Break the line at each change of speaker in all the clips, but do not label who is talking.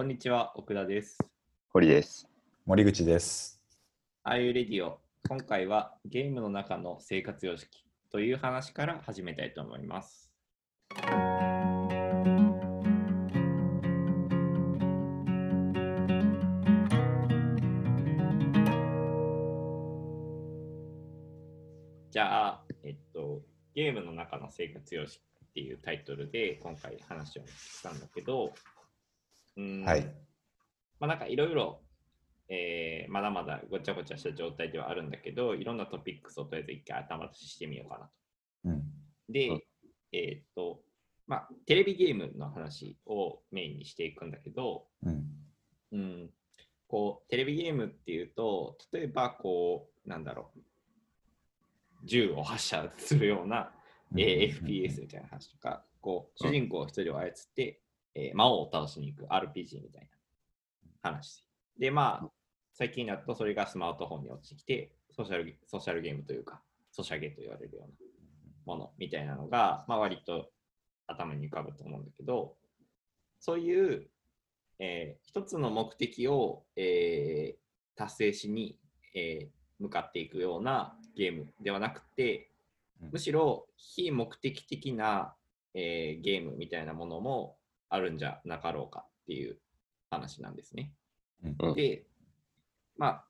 こんにちは、奥田です。
堀です。
森口です。
あゆレディオ、今回はゲームの中の生活様式という話から始めたいと思います。じゃあ、えっと、ゲームの中の生活様式っていうタイトルで今回話をしたんだけど、うーん
はい。
まあ、なんかいろいろ、えーまだまだごちゃごちゃした状態ではあるんだけど、いろんなトピックスをとりあえず一回頭出ししてみようかなと。
うん。
で、
うん
えーっと、まあ、テレビゲームの話をメインにしていくんだけど、
うん。
うん、こう、テレビゲームっていうと、例えば、こう、なんだろう、銃を発射するような、えー FPS みたいな話とか、こう、主人公一人を操って、えー魔王を倒しに行く RPG みたいな話。で、まあ、最近だとそれがスマートフォンに落ちてきて、ソーシャルゲソーシャルゲームというか、ソシャゲと言われるようなものみたいなのが、まあ、割と頭に浮かぶと思うんだけど、そういう、えー一つの目的を、えー達成しに、えー向かっていくようなゲームではなくて、むしろ非目的的な、えーゲームみたいなものもあるんじゃなかろうかっていう話なんですね。
うん。
うん
で、まあ、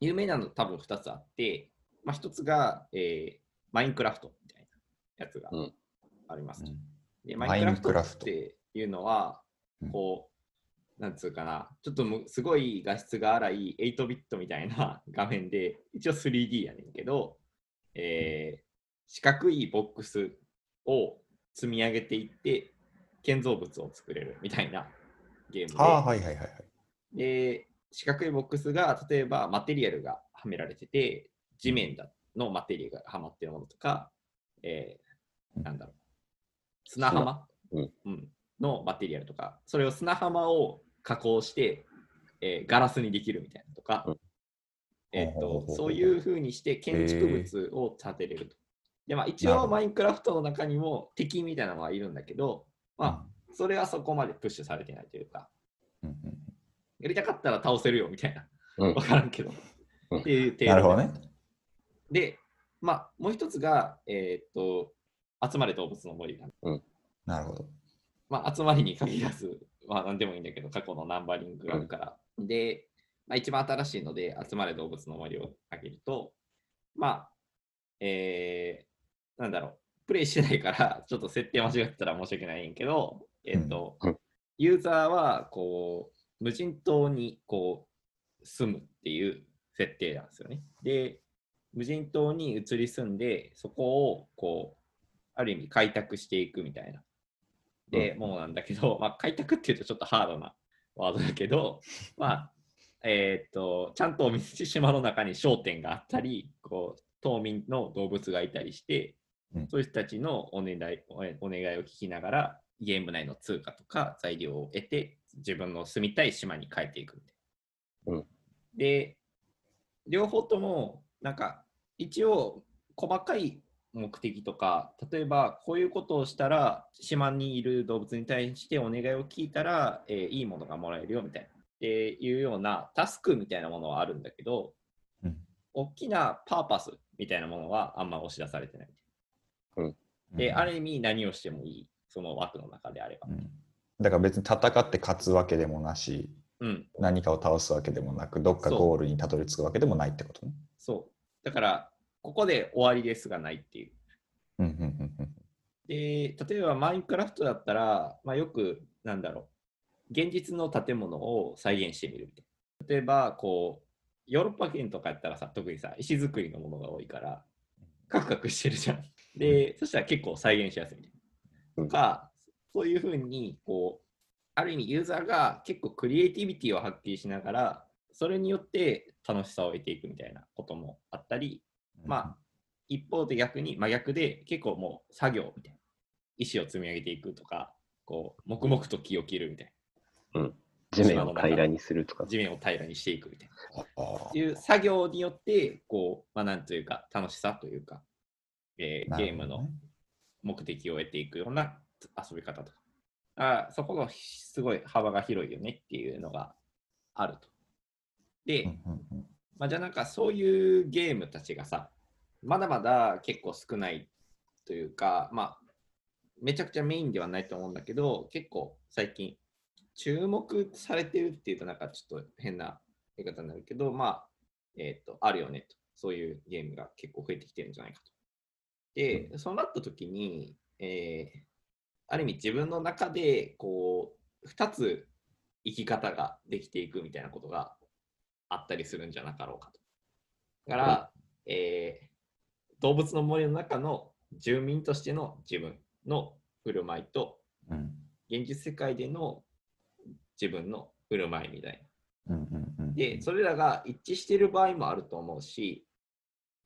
有名なの多分2つあって、まあ、1つが、えーマインクラフトみたいなやつが
うん。
ありますと。
うん。
で、
マ
マイン
クラフト
っていうのは
うん、
こう、なんつうかな、ちょっとむすごい画質が荒い8ビットみたいな 画面で、一応 3D やねんけど、えー四角いボックスを積み上げていって、建造物を作れるみたいなゲームで、
ああ、はいはいはいはい。
で、四角いボックスが、例えばマテリアルがはめられてて、地面だのマテリアルがはまってるものとか、えーなんだろう、砂浜、
うん。
うん。のマテリアルとか、それを砂浜を加工して、えーガラスにできるみたいなとか、
うん。
えーとそういうふうにして建築物を建てれると。でまあ、一応マインクラフトの中にも敵みたいなのはいるんだけど、まあ、それはそこまでプッシュされてないというか、
うんうん
やりたかったら倒せるよみたいな。
うん
わからんけど。
うん
っていう程度
なるほどね。
で、まあ、もう一つが、えーっと、集まれ動物の森だ、
なるほど。
まあ、集まりに限らず、まあ、何でもいいんだけど、過去のナンバリングがあるから。で、まあ、一番新しいので、集まれ動物の森を挙げると、まあ、えー、なんだろう、プレイしてないから、ちょっと設定間違ってたら申し訳ないんやけど、えーっと、
うん。
ユーザーは、こう、無人島に、こう、住むっていう設定なんですよね。で、無人島に移り住んで、そこを、こう、ある意味開拓していくみたいな、で、
うん。
もうなんだけど、まあ、開拓っていうとちょっとハードなワードだけど、まあ、えーっと、ちゃんと道島の中に商店があったり、こう、島民の動物がいたりして、
うん
そういう人たちのお願いおお願いを聞きながら、ゲーム内の通貨とか材料を得て、自分の住みたい島に帰っていく。
うん
で、両方とも、なんか、一応、細かい目的とか、例えば、こういうことをしたら、島にいる動物に対してお願いを聞いたら、えーいいものがもらえるよみたいな。っていうようなタスクみたいなものはあるんだけど、
うん
大きなパーパスみたいなものはあんま押し出されてない。で、
うん
ある意味何をしてもいい、その枠の中であれば
う。んだから別に戦って勝つわけでもなし、
うん、
何かを倒すわけでもなく、どっかゴールにたどり着くわけでもないってことね。
そう。だから、ここで終わりですがないっていう。
うんうんうんうん
で、例えばマインクラフトだったら、まあ、よく、なんだろう、現実の建物を再現してみるみたいな。例えば、こう、ヨーロッパ圏とかやったらさ、特にさ、石造りのものが多いから、カクカクしてるじゃん。で、そしたら結構再現しやすいみたいな。とか、そういうふうに、こう、ある意味ユーザーが結構クリエイティビティを発揮しながら、それによって楽しさを得ていくみたいなこともあったり、まあ、一方で逆に真逆で結構もう作業みたいな石を積み上げていくとかこう黙々と木を切るみたい
地面を平らにするとか。
な。地面を平らにしていくみたいな。
あ
っていう作業によってこう、まあ、なんというか楽しさというか、えー
ー
ゲームの目的を得ていくような遊び方とかあそこがすごい幅が広いよねっていうのがあると。で、まあ、じゃあなんかそういうゲームたちがさ、まだまだ結構少ないというか、まあ、めちゃくちゃメインではないと思うんだけど、結構最近注目されてるっていうとなんかちょっと変な言い方になるけど、まあ、えっ、と、あるよねと。そういうゲームが結構増えてきてるんじゃないかと。で、そうなった時に、えーある意味自分の中でこう2つ生き方ができていくみたいなことがあったりするんじゃなかろうかと。だから、えー動物の森の中の住民としての自分の振る舞いと
うん
現実世界での自分の振る舞いみたいな。で、それらが一致している場合もあると思うし、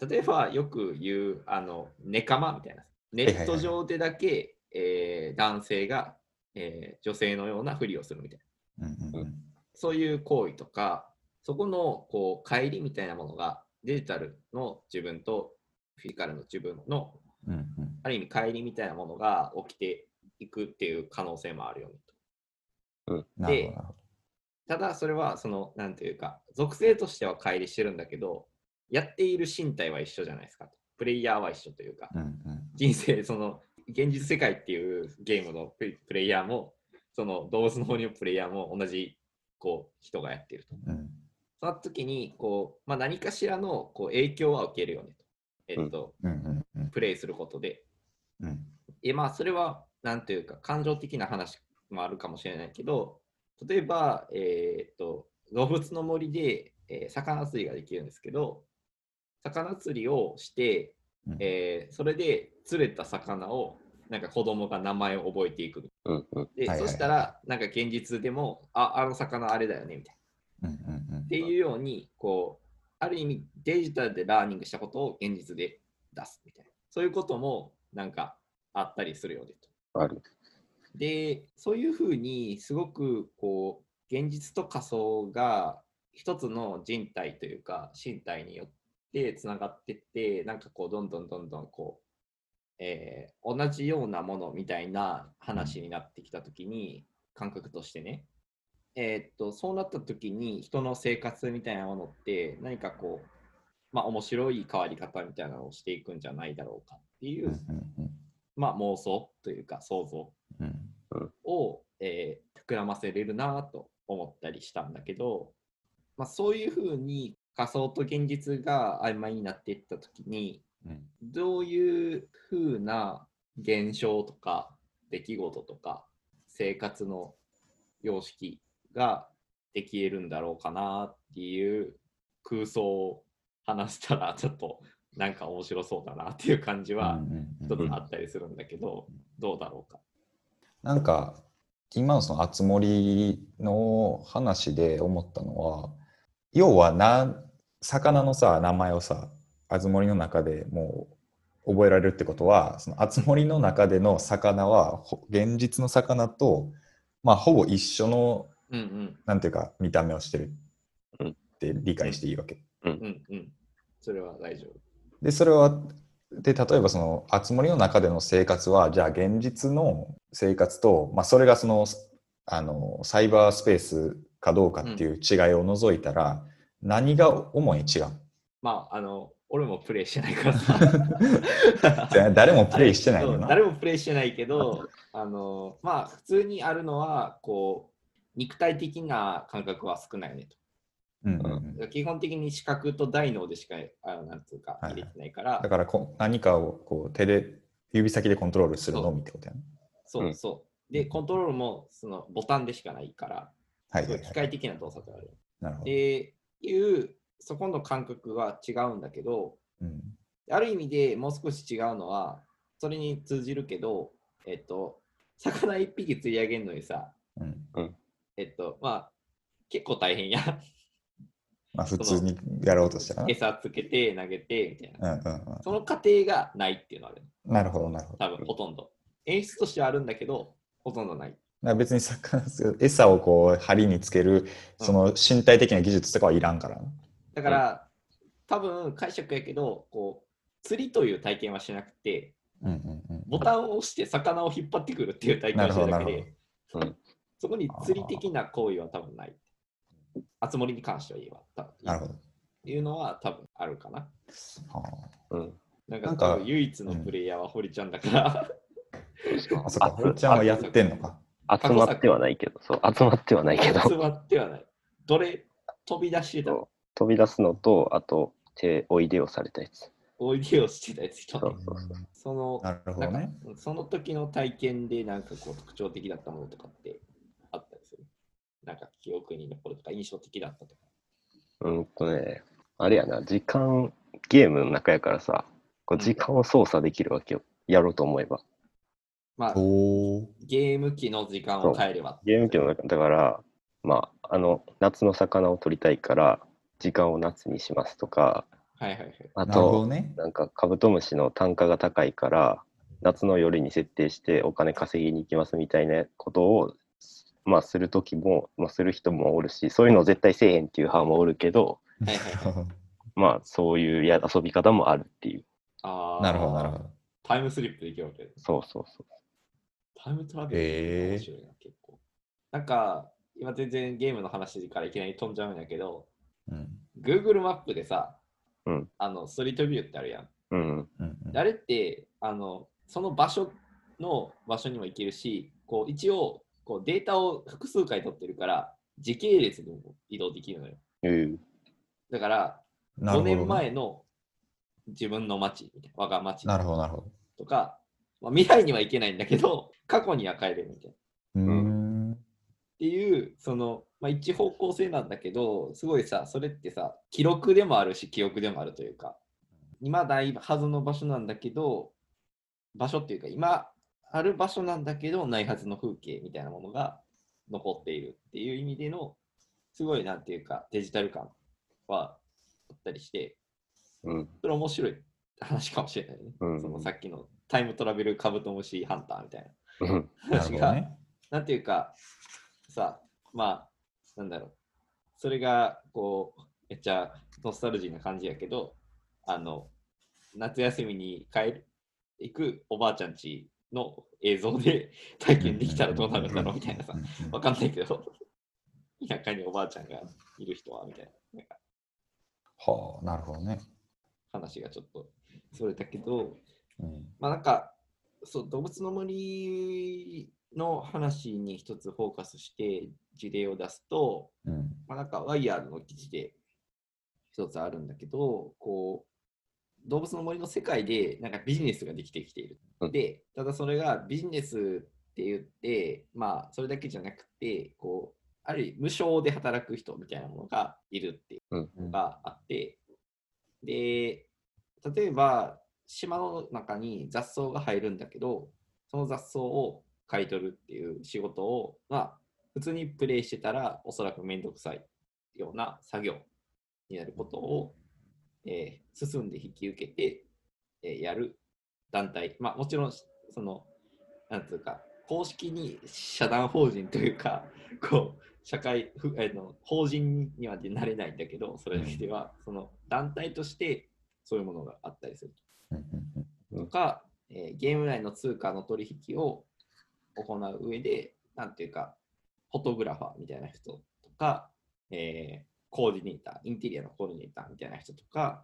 例えばよく言う、あの、ネカマみたいな。ネット上でだけ、えー男性が、えー女性のようなふりをするみたいな。
うんうんうん
そういう行為とか、そこのこう乖離みたいなものがデジタルの自分とフィジカルの自分の
うんうん
ある意味乖離みたいなものが起きていくっていう可能性もあるよねと。
なるほどなるほ
ただそれはそのなんていうか属性としては乖離してるんだけどやっている身体は一緒じゃないですか。とプレイヤーは一緒というか。
ど。うんうん。
人生その現実世界っていうゲームのプレイヤーもその動物の方のプレイヤーも同じこう人がやっていると。
うん。
その時にこう、まあ、何かしらのこう影響は受けるよねと,、えっと
うんうんうん。
プレイすることで。
うん。
でまあそれはなんというか感情的な話もあるかもしれないけど例えば、えーっと動物の森で、えー魚釣りができるんですけど魚釣りをして、
うん。
えーそれで釣れた魚をなんか子供が名前を覚えていく。
うんうん。
で、
はいはいはい。
そしたらなんか現実でもああの魚あれだよねみたいな。
うんうんうん
っていうようにこうある意味デジタルでラーニングしたことを現実で出すみたいな。そういうこともなんかあったりするよねと。
ある。
で、そういうふうにすごくこう現実と仮想が一つの人体というか身体によってつながってって、なんかこうどんどんどんどんこう、えー同じようなものみたいな話になってきたときに、感覚としてね、えーっと、そうなったときに人の生活みたいなものって何かこう、まあ面白い変わり方みたいなのをしていくんじゃないだろうかっていう、まあ妄想というか想像
うん。
を、えー膨らませれるなと思ったりしたんだけど、まあ、そういうふうに仮想と現実が曖昧になっていった時に
うん
どういうふうな現象とか出来事とか生活の様式ができ得るんだろうかなっていう空想を話したらちょっとなんか面白そうだなっていう感じは
うんうん
一つあったりするんだけど、どうだろうか。
なんか今のその熱森の話で思ったのは要はな魚のさ名前をさ熱森の中でもう覚えられるってことはその熱森の中での魚はほ現実の魚とまあほぼ一緒の
うんうん
なんていうか見た目をしてる
うん
って理解していいわけ。
うんうん。それは大丈夫。
でそれはで例えばその熱森の中での生活はじゃあ現実の生活と、まあ、それがそのあのサイバースペースかどうかっていう違いを除いたら、何が主に違う？
まあ、あの、俺もプレイしてないから
誰もプレイしてないよな。
誰もプレイしてないけど、あの、まあ、普通にあるのは、こう、肉体的な感覚は少ないよね
うんうんうん
と。基本的に視覚と大脳でしか、あのなんつうか、
はい
入れてないから、
だからこ何かをこう手で指先でコントロールするのみってことやね。
そううんそう。で、コントロールもそのボタンでしかないから、
はいはいはい。
械的な動作である。
なるほど。
で、いう、そこの感覚は違うんだけど、
うん
ある意味でもう少し違うのは、それに通じるけど、えっと、魚一匹釣り上げるのにさ、
うん
えっと、まあ、結構大変や。
まあ普通にやろうとしたらな。
餌つけて投げてみたいな。
うんうんうん
その過程がないっていうのはある。
なるほどなるほど。
多分ほとんど。演出としてはあるんだけど、ほとんどない。
別に魚餌をこう針につけるその身体的な技術とかはいらんからな。
だから、多分解釈やけど、こう、釣りという体験はしなくて、
うんうんうん
ボタンを押して魚を引っ張ってくるっていう体験をしてるだけで、
うん
そこに釣り的な行為は多分ない。あつ森に関しては言えば、多分
なるほど。
いうのは多分あるかな。
は
うん。
なんか
なんか
多分唯一のプレイヤーは堀ちゃんだから、
あ、あそっか、堀ちゃんはやってんのか。
集まってはないけど、そう、集まってはないけど、
集まってはない。どれ飛び出してた？
飛び出すのと、あと、手、おいでをされたやつ。
おいでをしてたやつ
そうそうそう。
その
なるほどね。
その時の体験でなんかこう特徴的だったものとかってあったりする？なんか記憶に残るとか印象的だったとか。
うんとね、あれやな、時間、ゲームの中やからさ、こう時間を操作できるわけよ。やろうと思えば。
まあゲーム機の時間を変えれば。
ゲーム機の中、だから、まあ、あの、夏の魚を取りたいから、時間を夏にしますとか、
はいはいはい。
あと、
ね。
なんかカブトムシの単価が高いから、夏の夜に設定してお金稼ぎに行きますみたいなことを、まあ、するときも、まあ、する人もおるし、そういうのを絶対せえへんっていう派もおるけど、
はいはいはい。
まあ、そういうや遊び方もあるっていう。
あー
なるほど、なるほど。
タイムスリップできるわけです。
そうそうそう。
タイムトラベルって面白いな、結構。なんか、今全然ゲームの話からいきなり飛んじゃうんやけど、
うん。
Google マップでさ、
うん
あのストリートビューってあるやん。
うん。
あれってあのその場所の場所にも行けるし、こう一応こうデータを複数回取ってるから、時系列でも移動できるのよ。
うん。
だから、5
なるほどね
年前の自分の町、我が町
なるほど、なるほど。
とか、まあ、未来には行けないんだけど、過去には帰れるみたいな。
うーん。
っていう、その、まあ、一方向性なんだけど、すごいさ、それってさ、記録でもあるし、記憶でもあるというか、今ないはずの場所なんだけど、場所っていうか、今ある場所なんだけど、ないはずの風景みたいなものが残っているっていう意味での、すごいなんていうか、デジタル感はあったりして、
うん。
それ面白い話かもしれないね。
うん
そのさっきのタイムトラベルカブトムシハンターみたいな。話。なんていうか、さ、まあ、なんだろう、それが、こう、めっちゃノスタルジーな感じやけど、あの、夏休みに帰る、行くおばあちゃんちの映像で 体験できたらどうなるんだろうみたいなさわかんないけど、田舎におばあちゃんがいる人はみたいな、
はあ、なるほどね。
話がちょっとそれたけど、
うん。
まあなんか、そう、動物の森の話に一つフォーカスして事例を出すと、
うん。
まあなんかワイヤードの記事で一つあるんだけど、こう、動物の森の世界でなんかビジネスができてきている。
うん
で、ただそれがビジネスって言って、まあそれだけじゃなくて、こう、ある意味無償で働く人みたいなものがいるっていうのがあって、で、例えば島の中に雑草が入るんだけど、その雑草を買い取るっていう仕事を、まあ、普通にプレイしてたら、おそらくめんどくさいような作業になることを、えー進んで引き受けて、えーやる団体、まあ、もちろん、その、なんつうか、公式に社団法人というか、こう、社会ふあの法人にはなれないんだけど、それだけでは、その団体としてそういうものがあったりするとか、えーゲーム内の通貨の取引を行う上で、なんていうか、フォトグラファーみたいな人とか、えーコーディネーター、インテリアのコーディネーターみたいな人とか、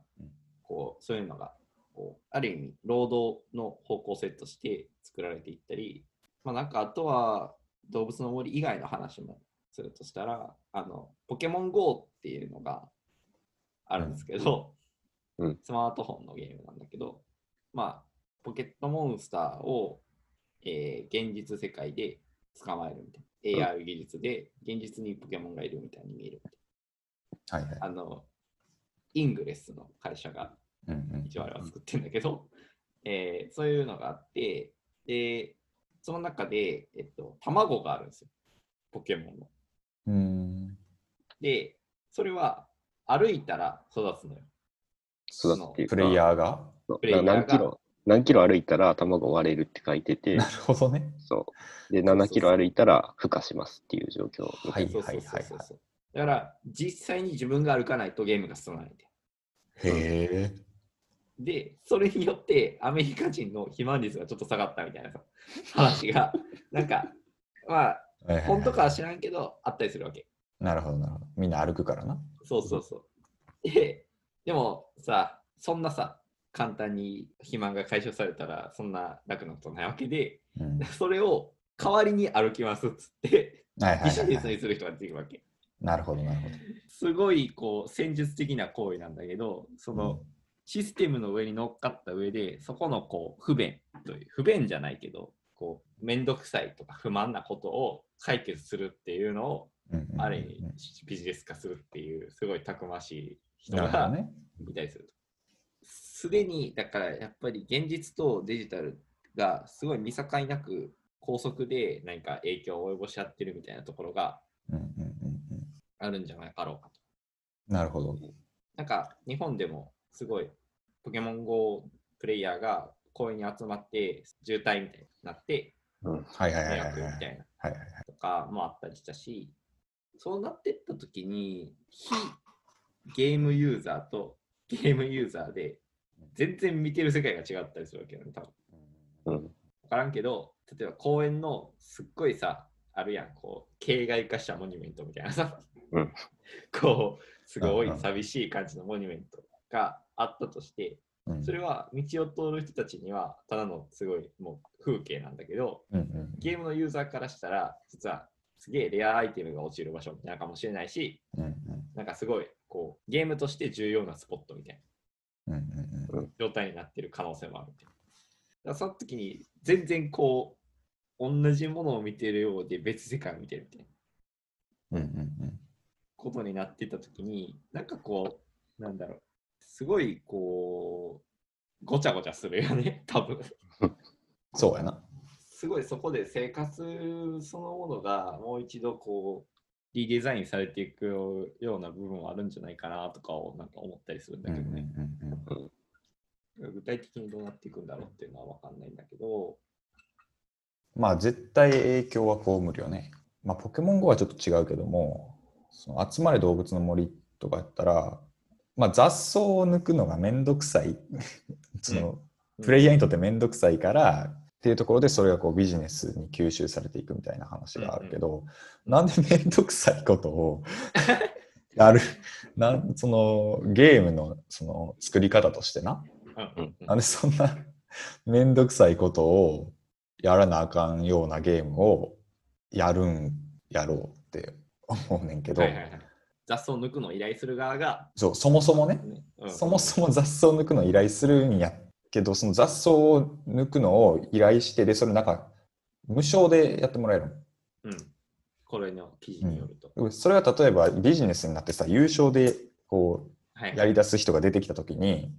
こうそういうのがこう、ある意味、労働の方向性として作られていったり、まあ、なんかあとは動物の森以外の話もするとしたら、あのポケモン GO っていうのがあるんですけど、
うん
スマートフォンのゲームなんだけど、まあ、ポケットモンスターを、えー現実世界で捕まえるみたいな。AR 技術で現実にポケモンがいるみたいに見えるみたい
はいはい。
な。あの、イングレスの会社が一応あれは作ってるんだけど、えーそういうのがあって、で、その中で、えっと、卵があるんですよ。ポケモンの。
うん。
で、それは歩いたら育つのよ。
育つっていうか
プレイヤーが？
何キロ、何キロ歩いたら卵割れるって書いてて
な、るほどね。
そう。で、7キロ歩いたら孵化しますっていう状況みたいな。
そうそうそうそうそう。だから、実際に自分が歩かないとゲームが進まないんで。
へえ。
で、それによってアメリカ人の肥満率がちょっと下がったみたいなさ話が、なんか、まあ、
はいはいはい
本当かは知らんけど、あったりするわけ。
なるほど、なるほど。みんな歩くからな。
そうそうそう。で、でもさ、そんなさ、簡単に肥満が解消されたら、そんな楽なことないわけで、
うん、は い
それを代わりに歩きますっつって、
はいはい
ビジネス
はい。
にする人が出てくるわけ。
なるほど、なるほど。
すごいこう戦術的な行為なんだけど、そのシステムの上に乗っかった上で、そこのこう不便という、不便じゃないけど、こうめんどくさいとか不満なことを解決するっていうのを、ある意味ビジネス化するっていう、すごいたくましい人が
なるほどね。
いたりすると。すでに、だからやっぱり現実とデジタルがすごい見境なく高速で何か影響を及ぼし合ってるみたいなところがあるんじゃなかろうかと。
なるほど。
なんか日本でもすごいポケモン GO プレイヤーが公園に集まって渋滞みたいになって
うん。
はいはいはい
迷
はい
みたいな。とかもあったりしたし、そうなってった時に非ゲームユーザーとゲームユーザーで全然見てる世界が違ったりするわけよね、多分。
うん。
分からんけど、例えば公園のすっごいさ、あるやん、こう、形骸化したモニュメントみたいなさ、
うん。
こう、すごい寂しい感じのモニュメントがあったとして、
うん。
それは道を通る人たちにはただのすごいもう風景なんだけど、
うんうん。
ゲームのユーザーからしたら、実はすげえレアアイテムが落ちる場所みたいなかもしれないし、
うんうん
なんかすごいこうゲームとして重要なスポットみたいな。
うんうんうん
状態になってる可能性もあるみたいな。その時に全然こう同じものを見てるようで別世界を見てるみたいな
うんうん
ことになってた時になんかこうなんだろうすごいこうごちゃごちゃするよね多分
そうやな。
すごいそこで生活そのものがもう一度こうリデザインされていくような部分はあるんじゃないかなとかをなんか思ったりするんだけどね。具体的にどうなっていくんだろうっていうのは分かんないんだけど、
まあ絶対影響は被るよね。まあポケモン GO はちょっと違うけども、その集まれ動物の森とかやったら、まあ雑草を抜くのがめんどくさい。そのプレイヤーにとってめんどくさいから、っていうところでそれがこうビジネスに吸収されていくみたいな話があるけど、なんでめんどくさいことを やる？なんそのゲームのその作り方としてな。
うんうんうん。
なんでそんな めんどくさいことをやらなあかんようなゲームをやるんやろうって思うねんけど、
はいはいはい。雑草を抜くのを依頼する側が、
そうそもそもね、
ねうん。
そもそも雑草を抜くのを依頼するんやけどその雑草を抜くのを依頼してでそれなんか無償でやってもらえる
うん、これの記事によると。
のそれが例えばビジネスになってさ優勝でこ
はい。う
やり出す人が出てきた時に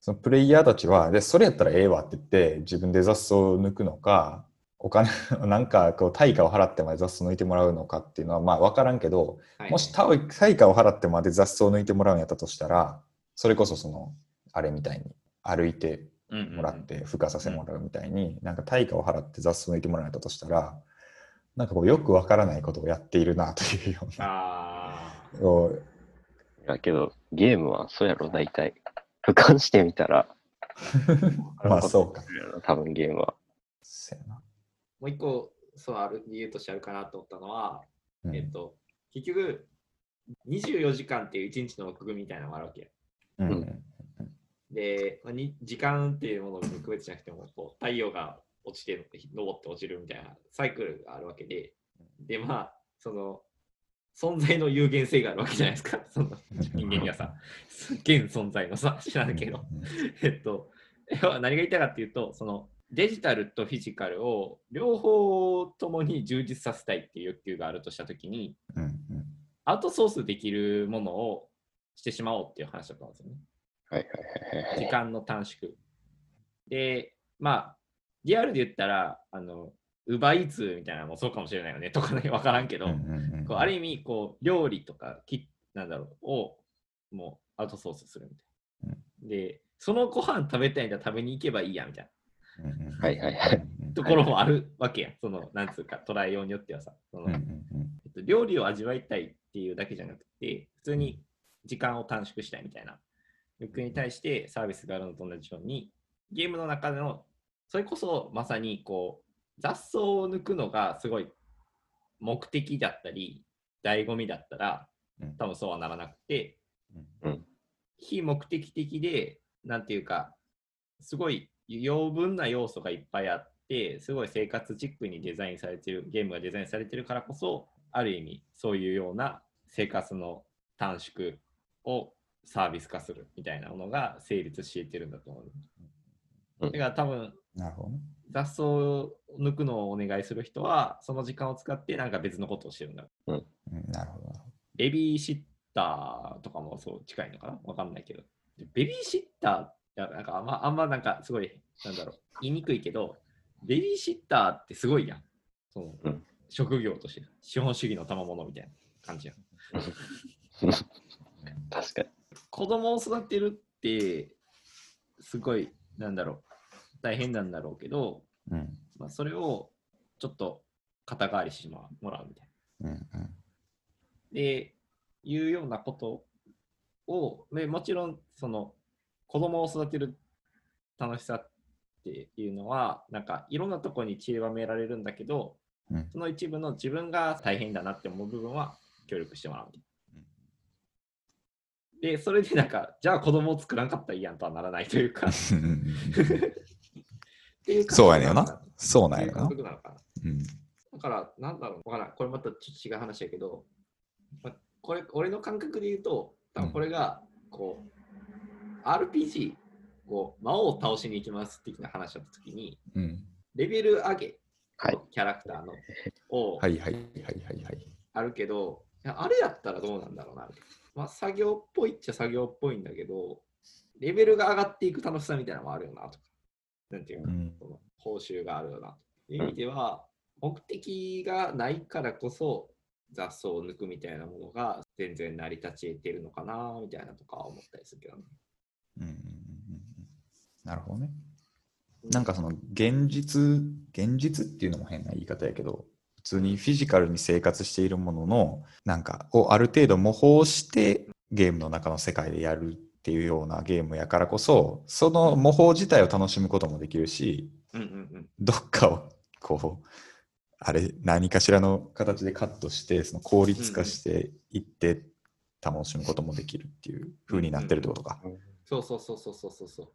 そのプレイヤーたちはでそれやったらええわって言って自分で雑草を抜くのかお金 なんかこう対価を払ってまで雑草抜いてもらうのかっていうのはまあ分からんけど
はい。
もし対対価を払ってまで雑草を抜いてもらうんやったとしたらそれこそそのあれみたいに歩いてもらって孵化させてもらうみたいになんか対価を払って雑草を抜いてもらうんやったとしたらなんかこうよく分からないことをやっているなというような
あ
だけど、ゲームはそうやろ、大体。俯瞰してみたら。
まあそうか。
多分ゲームは。
そうやな
もう一個、そうある理由としてあるかなと思ったのは、
うん
えっと、結局、24時間っていう一日の枠組みみたいなのがあるわけ。
うん
うん
で、まあに時間っていうものを区別しなくても、こう太陽が落ちて、昇って落ちるみたいなサイクルがあるわけで、で、まあ、その、存在の有限性があるわけじゃないですか、その人間にはさ、現存在のさ、知らんけど。えっと、何が言いたいかっていうと、そのデジタルとフィジカルを両方ともに充実させたいっていう欲求があるとしたときに、
うんうん。
アウトソースできるものをしてしまおうっていう話だったんですよね。
はいはいはい。
時間の短縮。で、まあ、リアルで言ったら、あの、ウバイーツみたいなのもそうかもしれないよね とかね、わからんけど、
うんうんうん
こうある意味、こう、料理とか、きなんだろう、を、もう、アウトソースするみたいな。で、そのご飯食べたいんだら食べに行けばいいや、みたい
うんうん
はいはいはい
なところもあるわけや。その、なんつうか、捉えようによってはさ、その
うんうんうん
えっと、料理を味わいたいっていうだけじゃなくて、普通に時間を短縮したいみたいな欲求に対してサービスがあるのと同じように、ゲームの中での、それこそまさにこう、雑草を抜くのがすごい目的だったり、醍醐味だったら
うん、
多分そうはならなくて、
うん。
非目的的で、なんていうか、すごい余分な要素がいっぱいあって、すごい生活チックにデザインされてる、ゲームがデザインされてるからこそ、ある意味、そういうような生活の短縮をサービス化するみたいなものが成立していってるんだと思う。
うん
だから多分、
なるほどね。
雑草を抜くのをお願いする人は、その時間を使ってなんか別のことをしてるんだ。
うん、なるほど。
ベビーシッターとかもそう近いのかな？わかんないけど。でベビーシッター、いやなんかあんま、あんまなんかすごい、なんだろう、言いにくいけど、ベビーシッターってすごいやん。その
うん
職業として、資本主義の賜物みたいな感じやん。
確かに。
子供を育てるって、すごい、なんだろう、大変なんだろうけど、
うん、
まあ、それをちょっと肩代わりしてもらうみたいな。
うん、うん。
で、いうようなことを、でもちろん、その、子供を育てる楽しさっていうのは、なんか、いろんなところに散りばめられるんだけど、
うん
その一部の自分が大変だなって思う部分は協力してもらうみたいな。で、それでなんか、じゃあ子供を作らんかったらいいやんとはならないというか、う
そうやねんよな。そうなんやな。
覚なのかな。
うん。
だから、なんだろう、わからん。これまたちょっと違う話やけど、まあこれ、俺の感覚で言うと、多分これが、こう、RPG、こう、魔王を倒しに行きます的な話だったときに、
うん。
レベル上げ、
はい
キャラクターの、を、
はいはいはいはいはい。
あるけど、あれやったらどうなんだろうな。まあ、作業っぽいっちゃ作業っぽいんだけど、レベルが上がっていく楽しさみたいなのもあるよな、とか。なんていうの
うん。
その報酬があるよな。という意味では、目的がないからこそ雑草を抜くみたいなものが全然成り立ち得てるのかなみたいなとか思ったりするけどね。
うんうんなるほどね。なんかその現実、現実っていうのも変な言い方やけど、普通にフィジカルに生活しているものの、なんかをある程度模倣してゲームの中の世界でやるっていうようなゲームやからこそ、その模倣自体を楽しむこともできるし、
うんうんうん。
どっかをこう、あれ、何かしらの形でカットして、その効率化していって楽しむこともできるっていう風になってるってことか。
そうそうそうそうそうそうそう。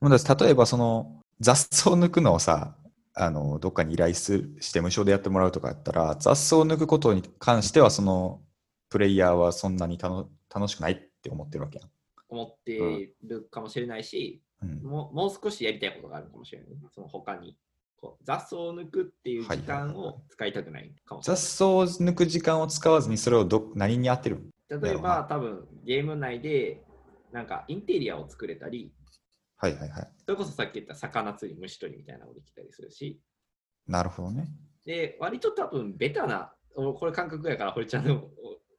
もうだって例えばその雑草を抜くのをさ、あの、どっかに依頼するして無償でやってもらうとかやったら、雑草を抜くことに関しては、そのプレイヤーはそんなに楽楽しくないって思ってるわけやん。
思ってるかもしれないし、
うん。
もうもう少しやりたいことがあるかもしれない。その他にこう雑草を抜くっていう時間を使いたくないかもしれない。
雑草を抜く時間を使わずにそれをど何に当てる？
例えば多分ゲーム内でなんかインテリアを作れたり、
はいはいはい。
それこそさっき言った魚釣り、虫取りみたいなのもできたりするし、
なるほどね。
で、割と多分ベタな、おこれ感覚やから、堀ちゃんのお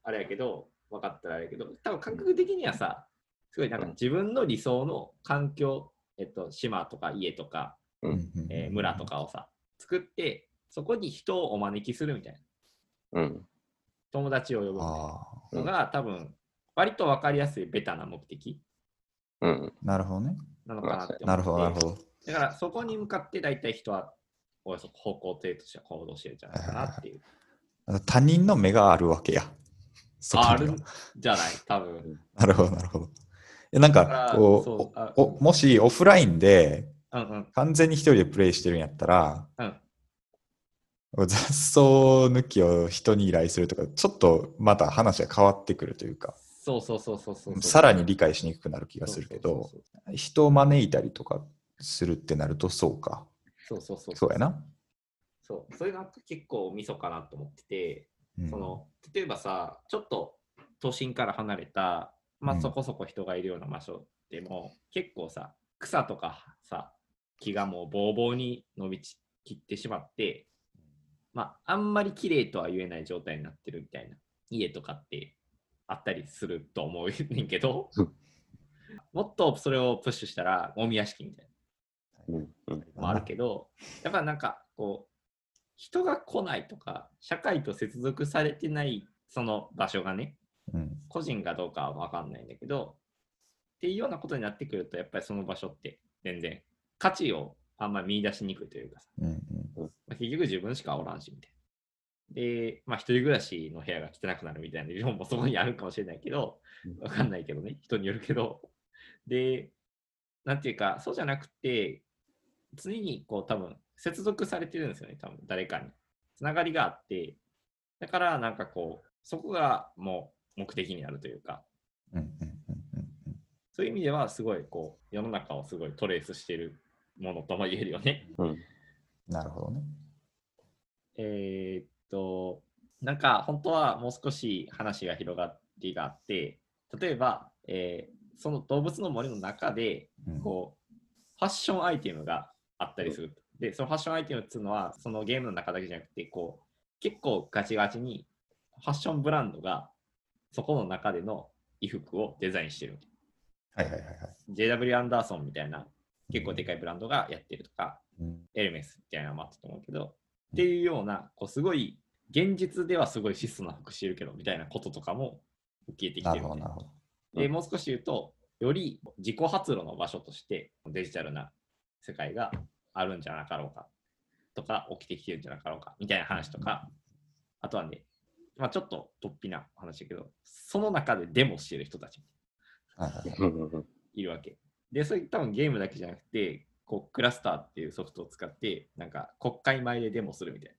あれやけど、分かったらあれやけど、多分感覚的にはさ、すごいなんか自分の理想の環境、えっと、島とか家とか、
うん
うんうん
えー村とかをさ、作って、そこに人をお招きするみたいな、
うん。
友達を呼ぶみたいな
ああ、
のが、多分割と分かりやすいベタな目的
うん。
なるほどね。
なのかなって
るほど、なるほど。
だからそこに向かって大体人はおよそ方向性としては行動してるんじゃないかなっていう。
他人の目があるわけや。
あるんじゃない？多分。
なるほど、なるほど。えなん
だか
こ
そう
おお、もしオフラインで。完全に一人でプレイしてるんやったら、
うん
雑草抜きを人に依頼するとか、ちょっとまた話が変わってくるというか、
そうそうそうそうそうそう。
さらに理解しにくくなる気がするけど、
そう
人を招いたりとかするってなるとそうか。
そうそうそう。
そうやな。
そう。そういうのが結構ミソかなと思ってて、
うん
その、例えばさ、ちょっと都心から離れた、ま
うん
あそこそこ人がいるような場所でも、結構さ、草とかさ、木がもうぼうぼうに伸びち切ってしまって、まあ、あんまり綺麗とは言えない状態になってるみたいな家とかってあったりすると思うねんけど
うん、
もっとそれをプッシュしたら、ゴミ屋敷みたい
うん。うん。
もあるけど、やっぱなんかこう、人が来ないとか、社会と接続されてないその場所がね、
うん。
個人かどうかは分かんないんだけど、っていうようなことになってくると、やっぱりその場所って全然価値をあんまり見出しにくいというかさ、
うん。うん。
まあ結局自分しかおらんしみたいで、まあ、一人暮らしの部屋が汚くなるみたいな理論もそこにあるかもしれないけど、わかんないけどね、人によるけど。で、なんていうか、そうじゃなくて、常にこう多分接続されてるんですよね、多分誰かに。つながりがあって、だからなんかこう、そこがもう目的になるというか、そういう意味ではすごいこう、世の中をすごいトレースしてるものとも言えるよね。
うん。
なるほどね。
えーっと、なんか本当はもう少し話が広がりがあって、例えば、えーその動物の森の中で、
うん
こう、ファッションアイテムがあったりする。で、そのファッションアイテムっていうのは、そのゲームの中だけじゃなくて、こう、結構ガチガチにファッションブランドがそこの中での衣服をデザインしてる。
はいはいはいはい。
JW アンダーソンみたいな結構でかいブランドがやってるとか、
うん
エルメスみたいなのもあったと思うけど、っていうような、こうすごい、現実ではすごい質素な服してるけど、みたいなこととかも受けてきてるみたいな
なるほど。
で、もう少し言うと、より自己発露の場所としてデジタルな世界があるんじゃなかろうかとか、起きてきてるんじゃなかろうかみたいな話とか、あとはね、まあ、ちょっと突飛な話だけど、その中でデモしてる人たち
はいはいはい
うんうんうん
いるわけ。で、それ多分ゲームだけじゃなくて、こうクラスターっていうソフトを使って、なんか国会前でデモするみたいな。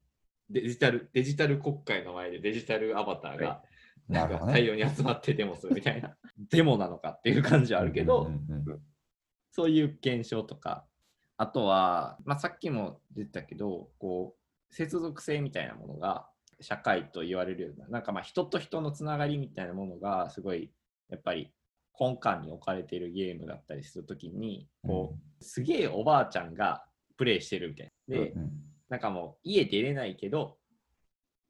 デジタル、デジタル国会の前でデジタルアバターが、
は
なんか
なるほどね。
大量に集まってデモするみたいな。デモなのかっていう感じはあるけど、そういう現象とか、あとは、まあ、さっきも出てたけど、こう、接続性みたいなものが社会と言われるような、なんかまあ人と人のつながりみたいなものがすごい、やっぱり根幹に置かれているゲームだったりするときに、こう、すげえおばあちゃんがプレイしてるみたいな。で、
うん
なんかもう家出れないけど、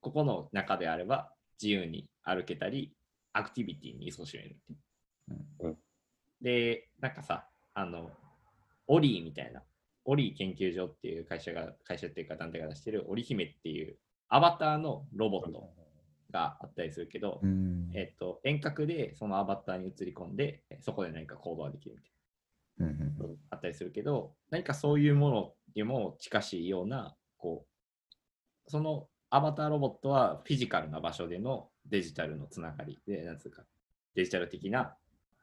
ここの中であれば自由に歩けたり、アクティビティに勤しめるっていう。
うん。
で、なんかさ、あの、オリーみたいな、オリー研究所っていう会社が、会社っていうか団体が出してるオリ姫っていうアバターのロボットがあったりするけど、
うん
えっと、遠隔でそのアバターに移り込んで、そこで何か行動ができるみたいな。
うんうんうん
あったりするけど、何かそういうものにも近しいような、こう、そのアバターロボットはフィジカルな場所でのデジタルのつながりで、なんつうか、デジタル的な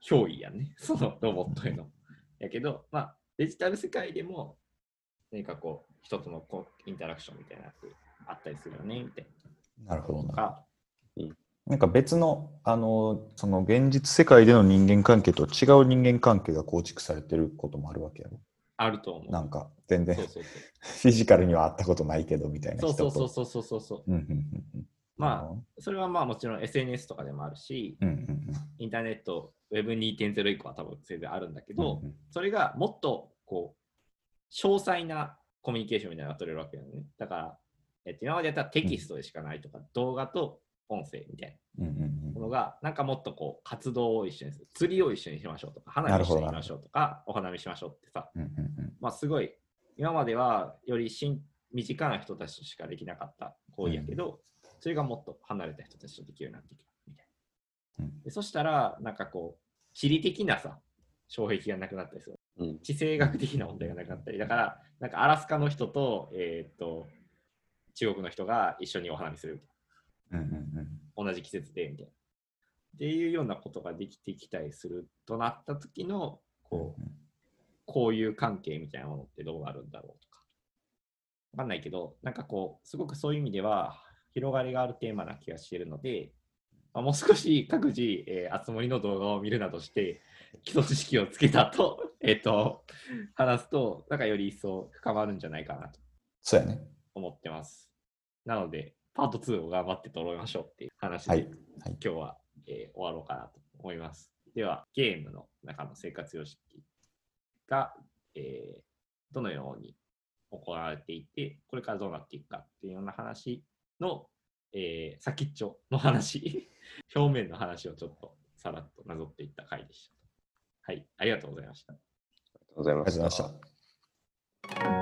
憑依やね、そのロボットへの。やけど、まあ、デジタル世界でも、何かこう、人とのこうインタラクションみたいなのあったりするよね、みたい
なるほどな。
な
んか別の、あの、その現実世界での人間関係と違う人間関係が構築されてることもあるわけやろ。
あると思う。
なんか全然
そうそう
フィジカルには会ったことないけどみたいな
そう。
人と。
そうそうそうそうそうそう。
うんうんうんうん。
まあ、それはまあもちろん SNS とかでもあるし、
うんうんうん
インターネット Web2.0 以降は多分全然あるんだけど、
うんうん
それがもっとこう詳細なコミュニケーションみたいなのが取れるわけだよね。だから、えっと、今までやったらテキストでしかないとか、動画と音声みたいな。ものが、なんかもっとこう活動を一緒にする。釣りを一緒にしましょうとか、花火一緒にしましょうとか、お花見しましょうってさ、
うんうんうん。
まあすごい、今まではより身身近な人たちとしかできなかった行為やけど、それがもっと離れた人たちとできるようになってきたみたいな。
うん。
でそしたら、なんかこう、地理的なさ、障壁がなくなったりする。
うん。
地政学的な問題がなくなったり、だから、なんかアラスカの人と、えーっと、中国の人が一緒にお花見するみたい
うんうんうん
な。同じ季節で、みたいな。っていうようなことができてきたりするとなった時の、こう、こういう関係みたいなものってどうなるんだろうとか。わかんないけど、なんかこう、すごくそういう意味では、広がりがあるテーマな気がしているので、まあもう少し各自、えー、あつ森の動画を見るなどして、基礎知識をつけたと、えっ、と、話すと、なんかより一層深まるんじゃないかなと
そうやね。
思ってます。なので、パート2を頑張って撮りましょうっていう話で、
はい。はい。
今日は、えー終わろうかなと思います。では、ゲームの中の生活様式が、えーどのように行われていて、これからどうなっていくかっていうような話の、えー先っちょの話、表面の話をちょっとさらっとなぞっていった回でした。はい、ありがとうございました。
ありがとうござい
まし。た。